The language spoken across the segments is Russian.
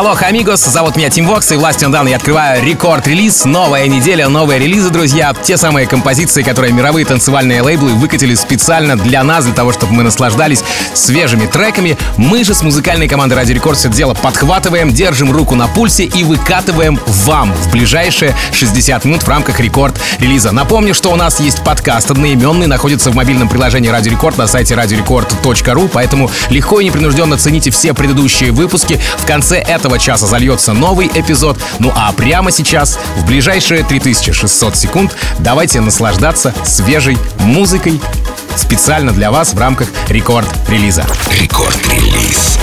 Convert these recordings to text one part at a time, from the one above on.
Алло, амигос, зовут меня Тим Вокс и Властен Дан. Я открываю рекорд-релиз. Новая неделя, новые релизы, друзья. Те самые композиции, которые мировые танцевальные лейблы выкатили специально для нас, для того, чтобы мы наслаждались свежими треками. Мы же с музыкальной командой Ради Рекорд все дело подхватываем, держим руку на пульсе и выкатываем вам в ближайшие 60 минут в рамках рекорд-релиза. Напомню, что у нас есть подкаст одноименный, находится в мобильном приложении Радио Рекорд на сайте radiorecord.ru, поэтому легко и непринужденно цените все предыдущие выпуски. В конце этого этого часа зальется новый эпизод. Ну а прямо сейчас, в ближайшие 3600 секунд, давайте наслаждаться свежей музыкой специально для вас в рамках рекорд-релиза. Рекорд-релиз.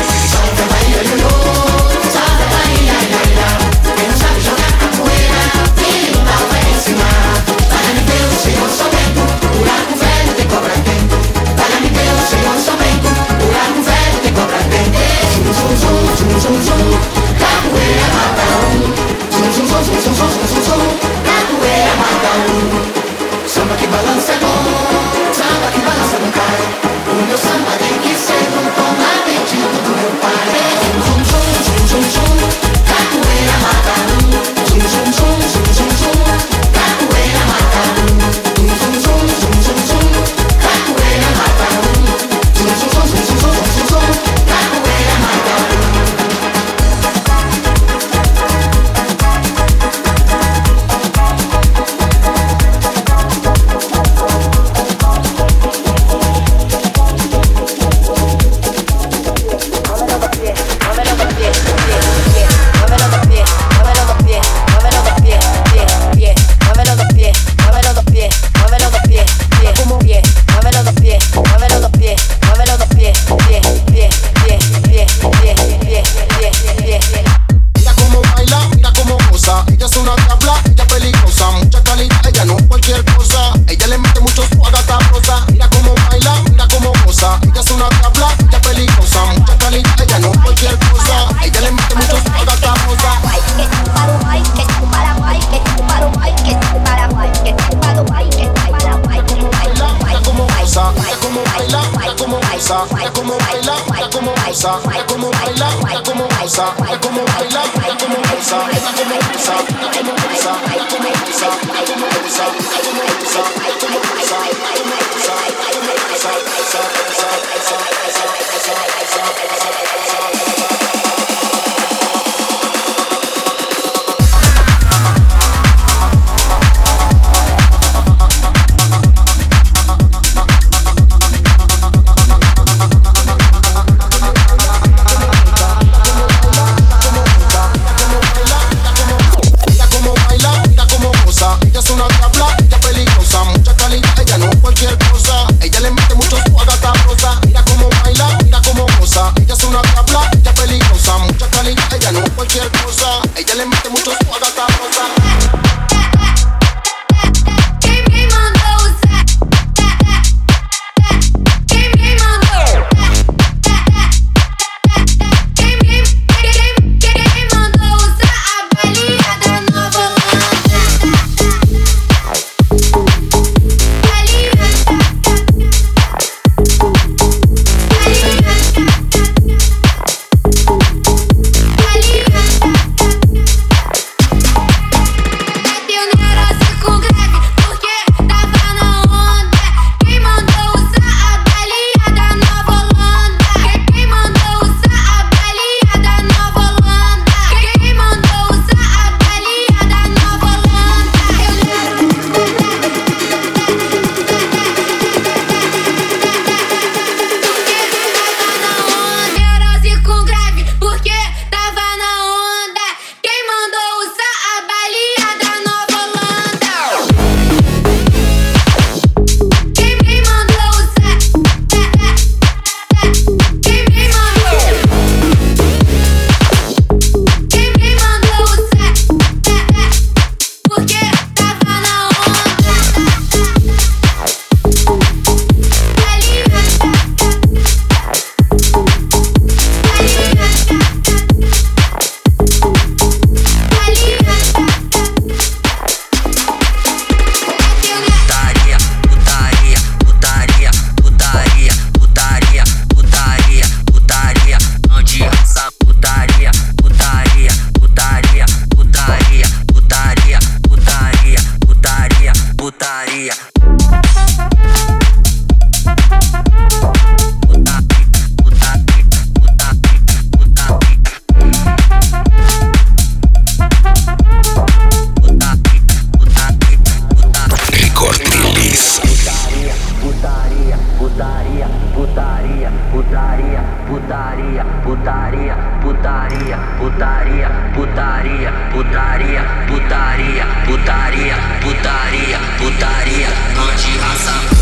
putaria, putaria, putaria, putaria, putaria, putaria, putaria, putaria, putaria, putaria, putaria, anti-raça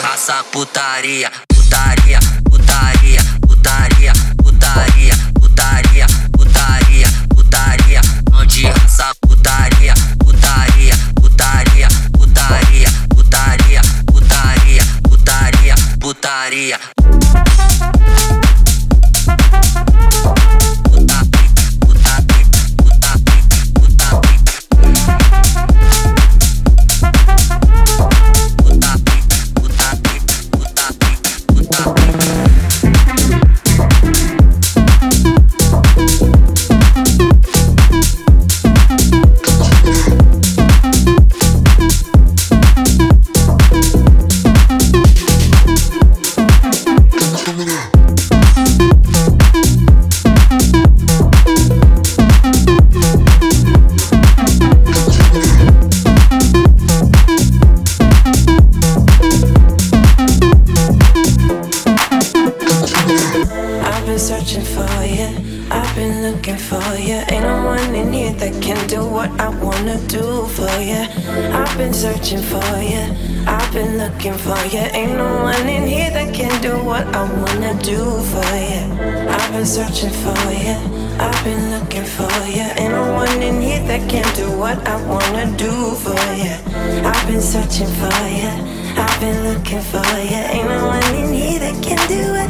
raça putaria, putaria. Мои searching for you. I've been looking for you. And no one in here that can do what I wanna do for you. I've been searching for you. I've been looking for you. Ain't no one in here that can do it.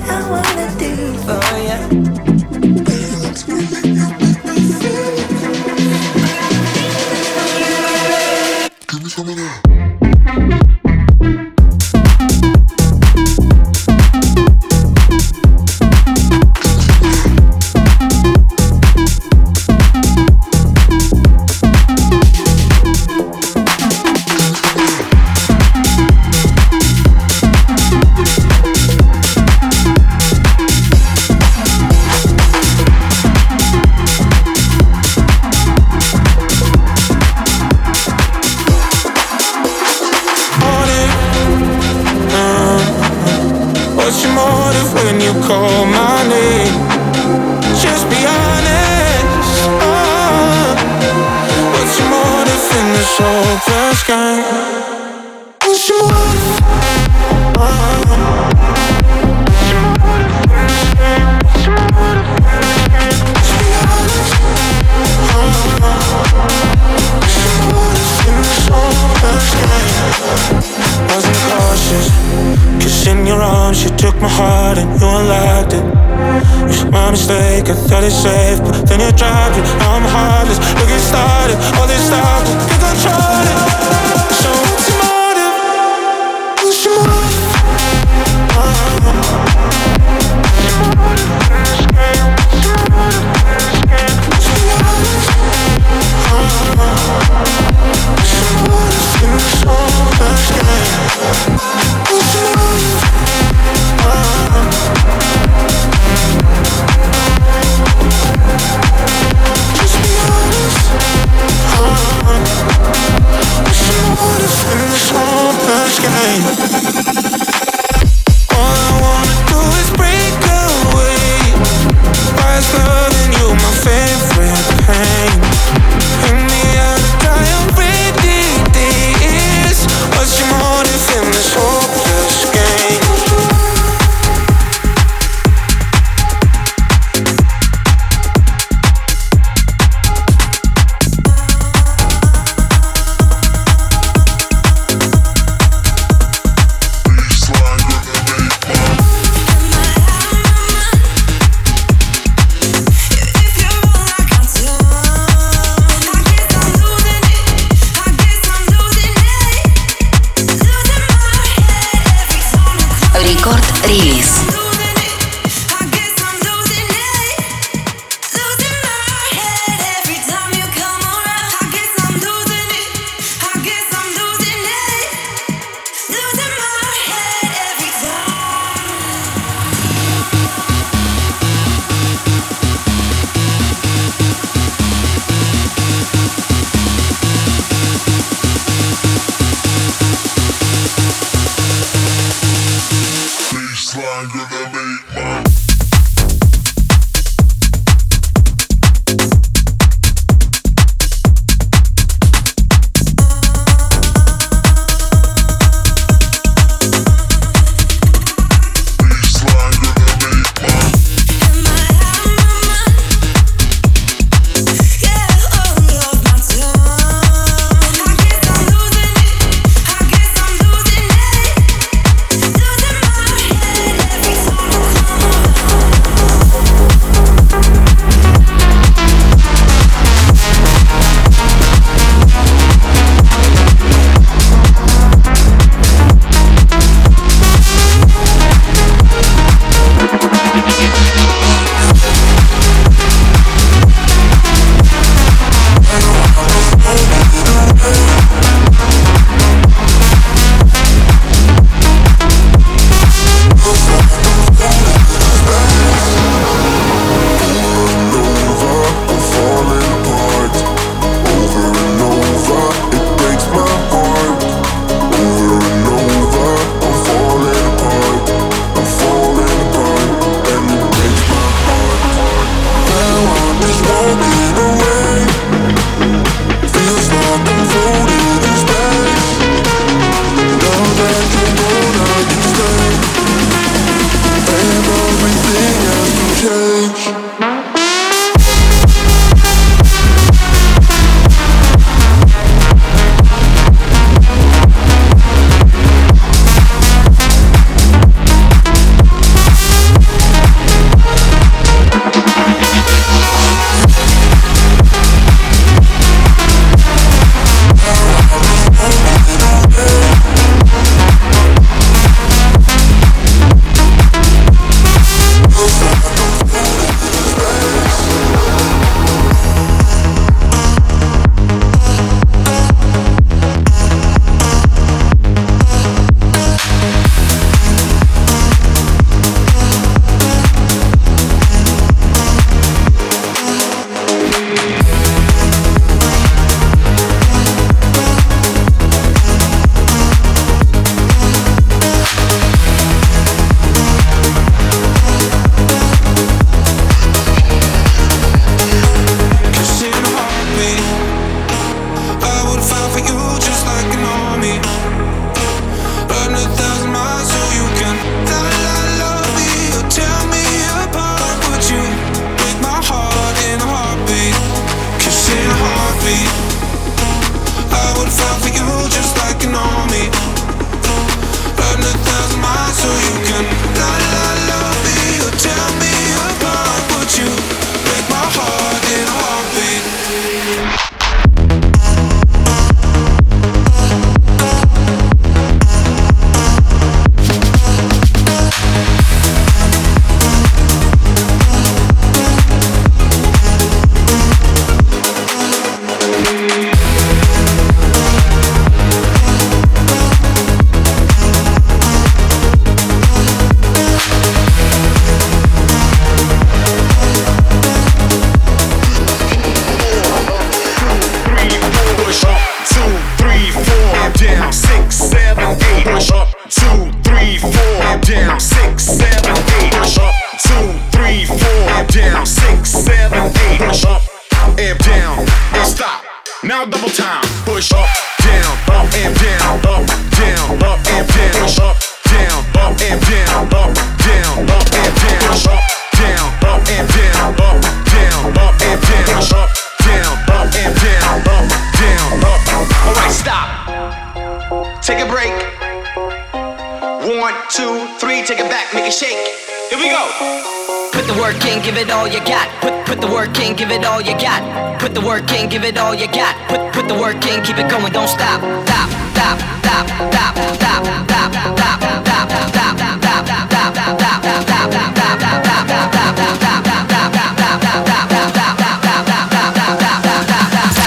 Put the work in, give it all you got. Put put the work in, keep it going, don't stop. Stop, stop, stop, stop, stop, stop, stop, stop, stop, stop, stop, stop, stop.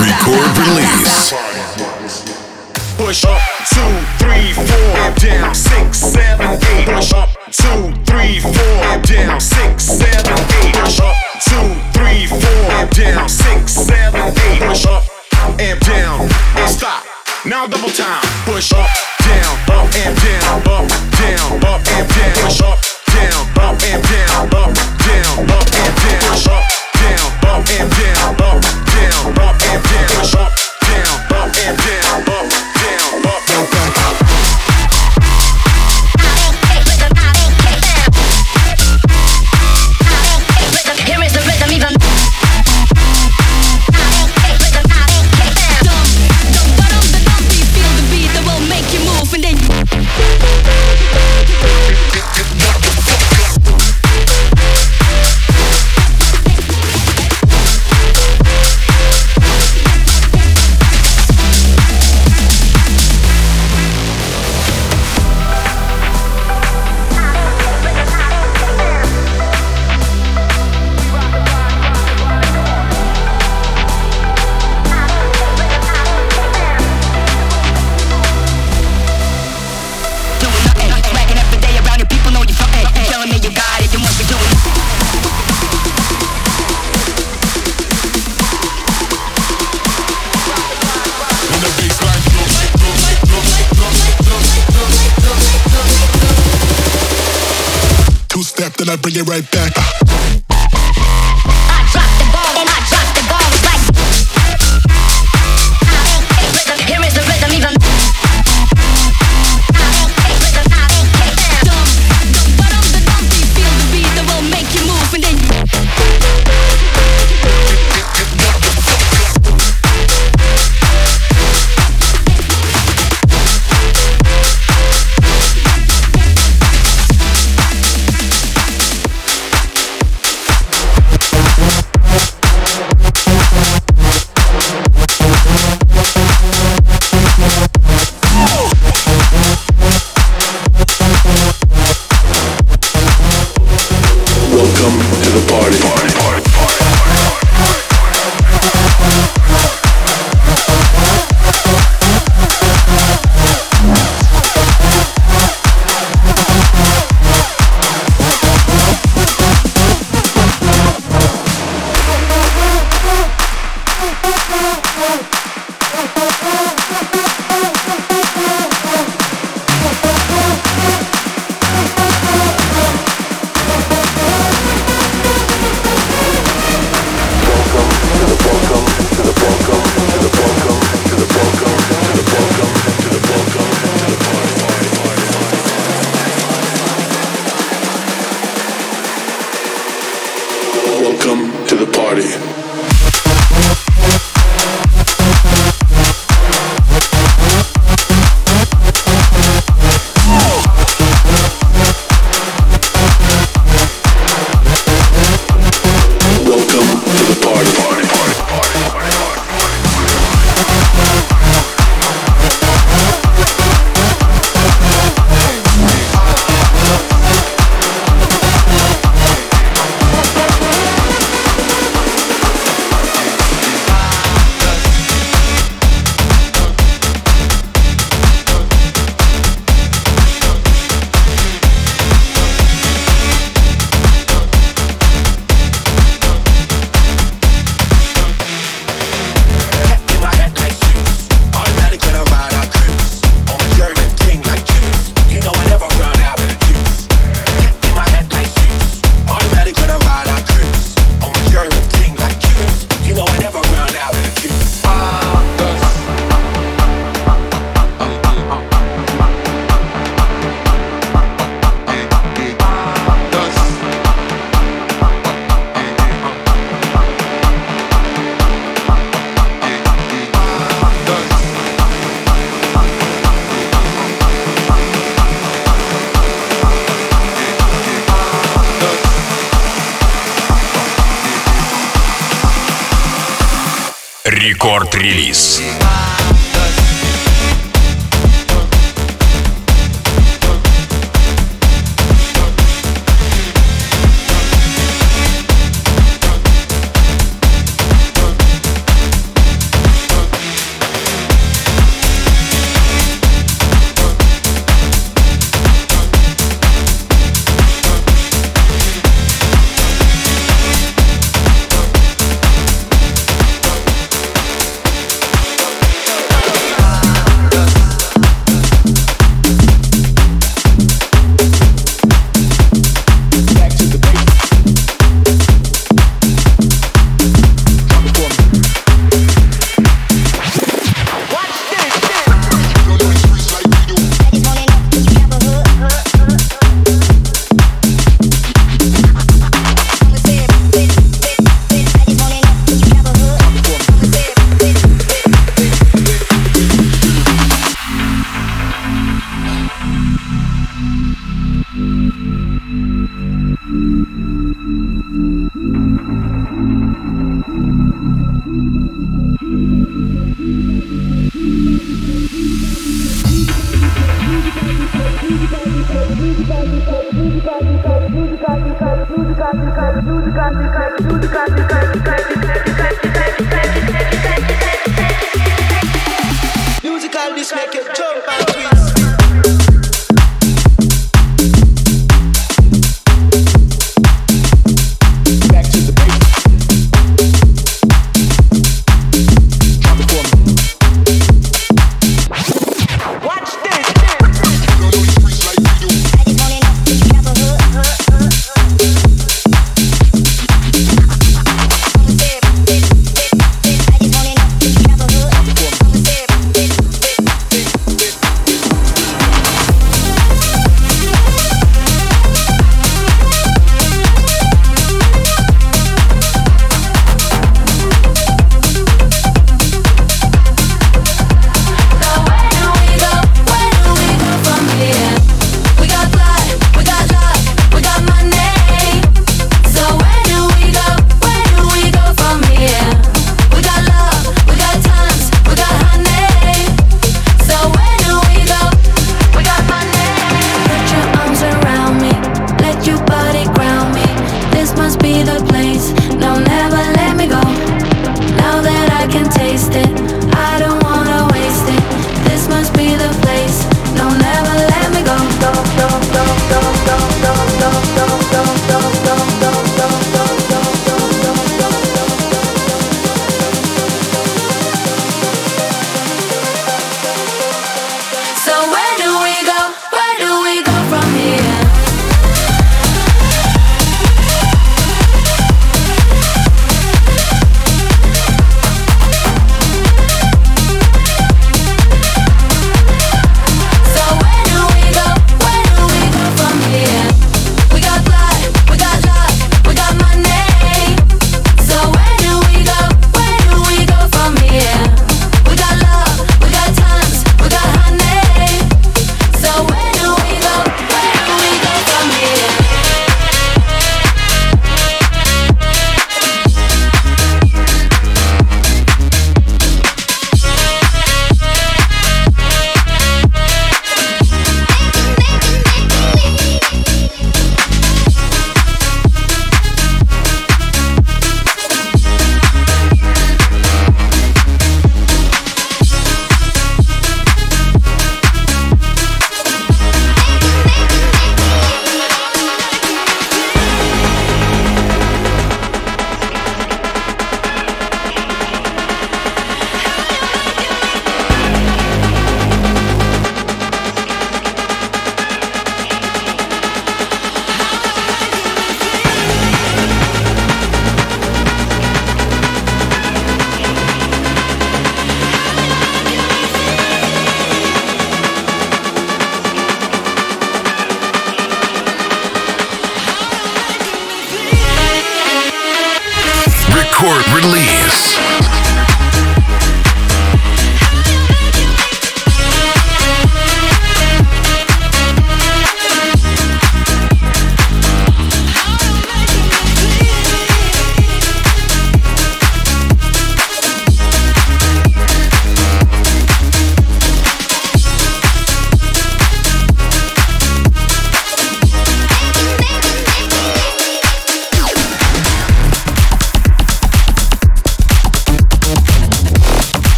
Record release. Push up, two, three, four, down, six, seven, eight. Push up, two, three, four, down, six, seven down, six, seven, eight, push up, and down, and stop. Now double time, push up, down, up and down, up, down, up and down, push up, down, up and down. two step, then I bring it right back.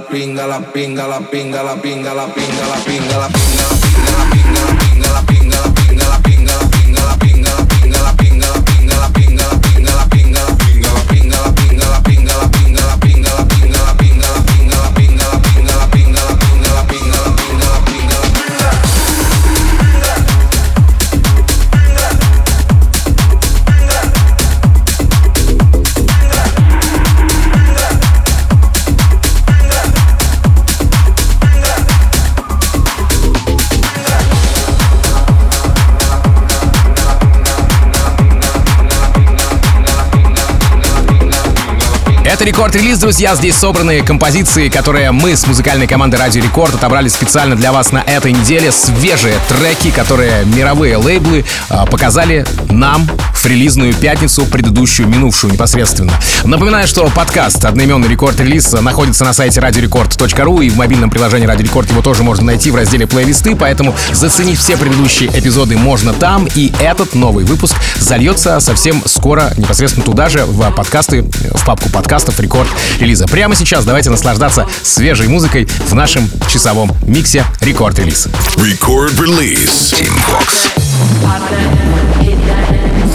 Pinga, la pinga, la pinga, la pinga, la pinga, la pinga, la pinga, Это Record Release, друзья. Здесь собраны композиции, которые мы с музыкальной командой Радио Рекорд отобрали специально для вас на этой неделе. Свежие треки, которые мировые лейблы а, показали нам в релизную пятницу, предыдущую, минувшую непосредственно. Напоминаю, что подкаст одноименный «Record Release» находится на сайте radiorecord.ru и в мобильном приложении Радио Рекорд его тоже можно найти в разделе плейлисты, поэтому заценить все предыдущие эпизоды можно там, и этот новый выпуск зальется совсем скоро непосредственно туда же, в подкасты, в папку подкастов рекорд релиза. Прямо сейчас давайте наслаждаться свежей музыкой в нашем часовом миксе рекорд релиз. Record release. Team Vox.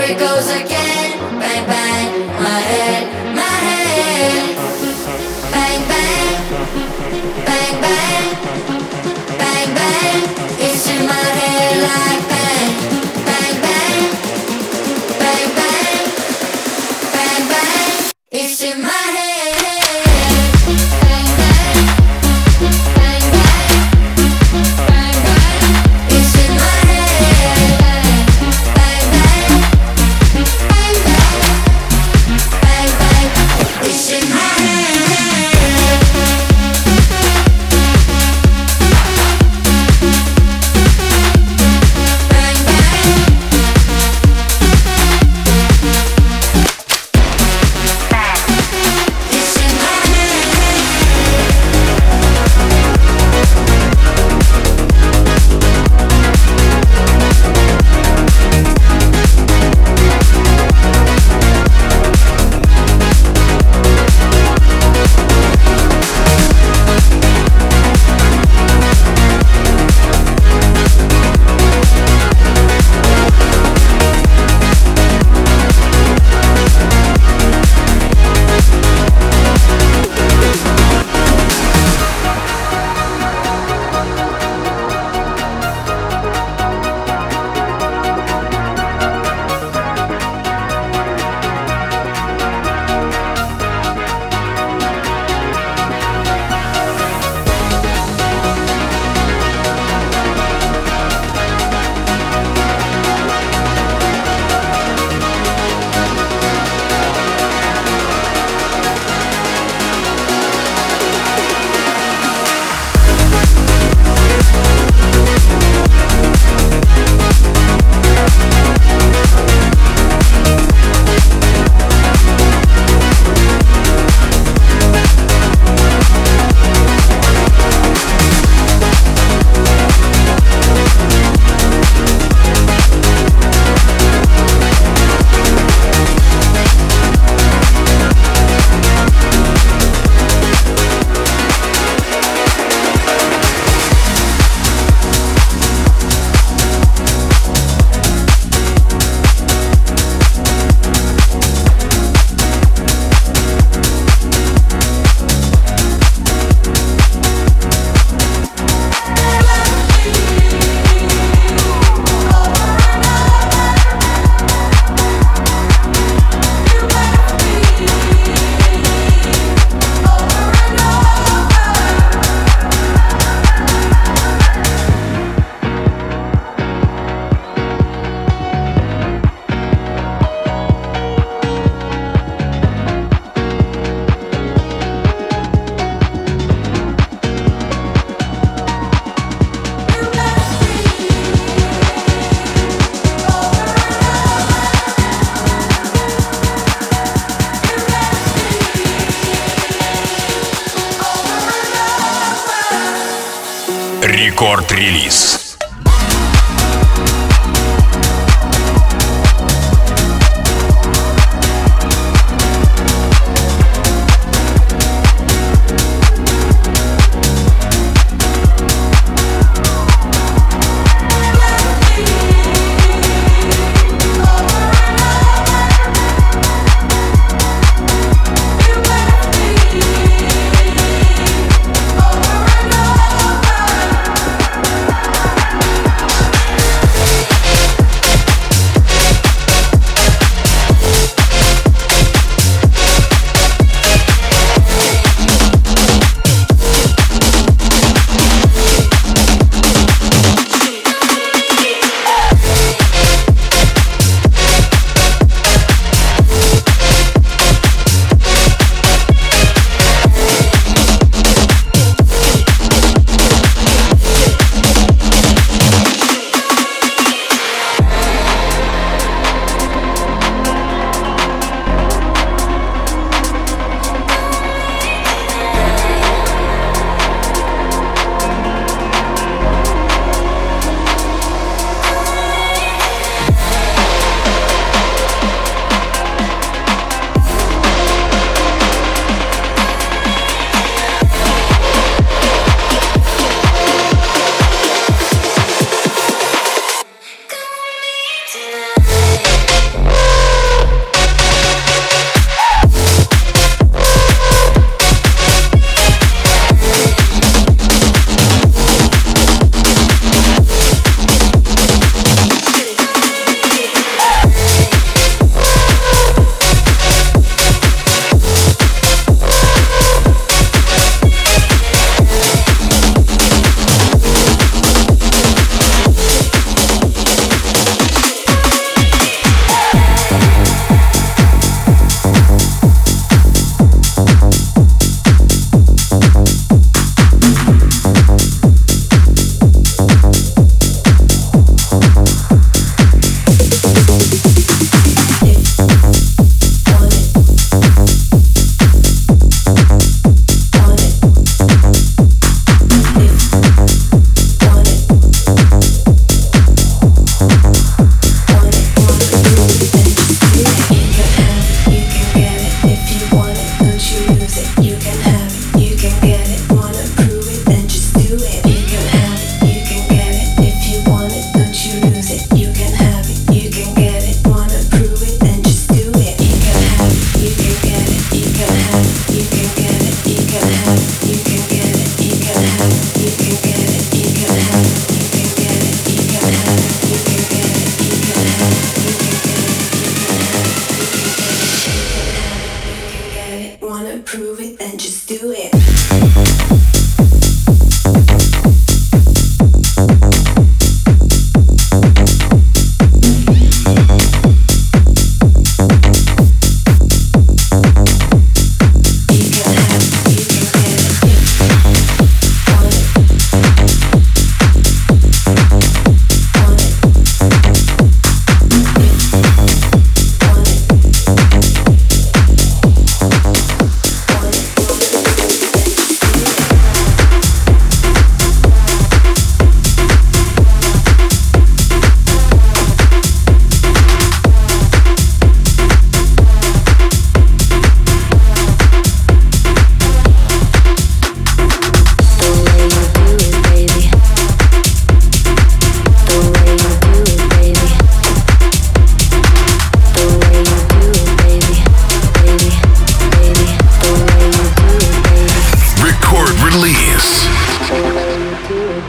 it goes again. Bang, bang, my head, my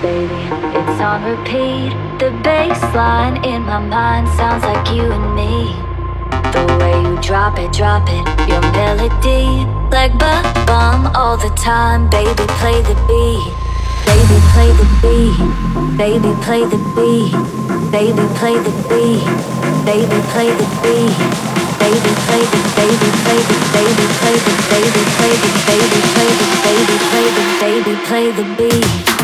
baby. It's on repeat. The bass line in my mind sounds like you and me. The way you drop it, drop it, your melody. Like ba bum all the time, baby, play the beat. Baby, play the beat. Baby, play the beat. Baby, play the beat. Baby, play the beat. Baby, play the baby, play the baby, play the baby, play the baby, play the baby, play the baby, play the beat.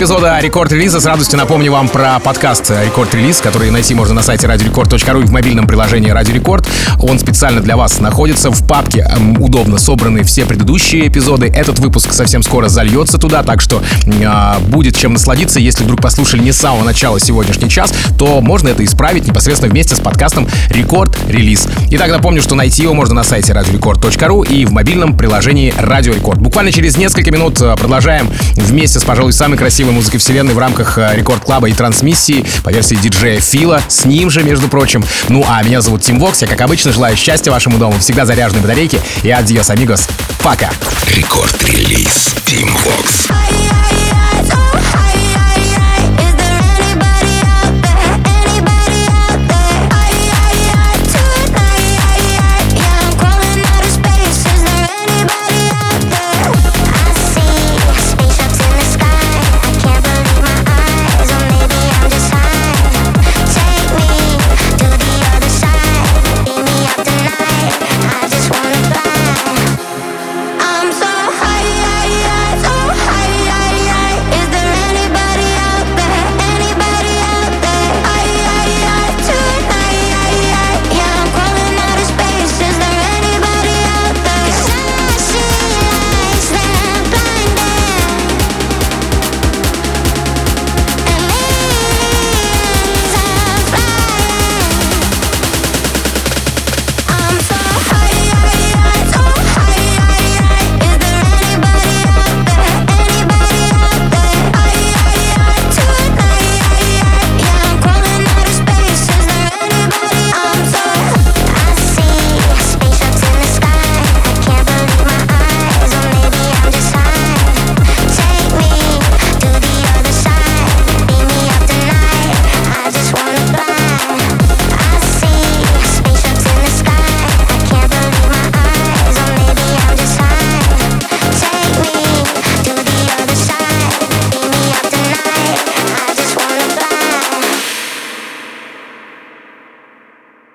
Эпизода Рекорд Релиза с радостью напомню вам про подкаст Record Release, который найти можно на сайте radiorecord.ru и в мобильном приложении Радио Рекорд. Он специально для вас находится в папке. Удобно собраны все предыдущие эпизоды. Этот выпуск совсем скоро зальется туда, так что э, будет чем насладиться. Если вдруг послушали не с самого начала сегодняшний час, то можно это исправить непосредственно вместе с подкастом Record Release. Итак, напомню, что найти его можно на сайте radiorecord.ru и в мобильном приложении Радио Рекорд. Буквально через несколько минут э, продолжаем вместе с, пожалуй, самой красивой музыкой вселенной в рамках э, Рекорд Клаба и трансмиссии по версии диджея Фила. С ним же, между прочим. Ну, а меня зовут Тим Вокс. Я, как обычно, желаю счастья вашему дому, всегда заряженной батарейки. И adiós, amigos. Пока. Record Release. Ay, ay,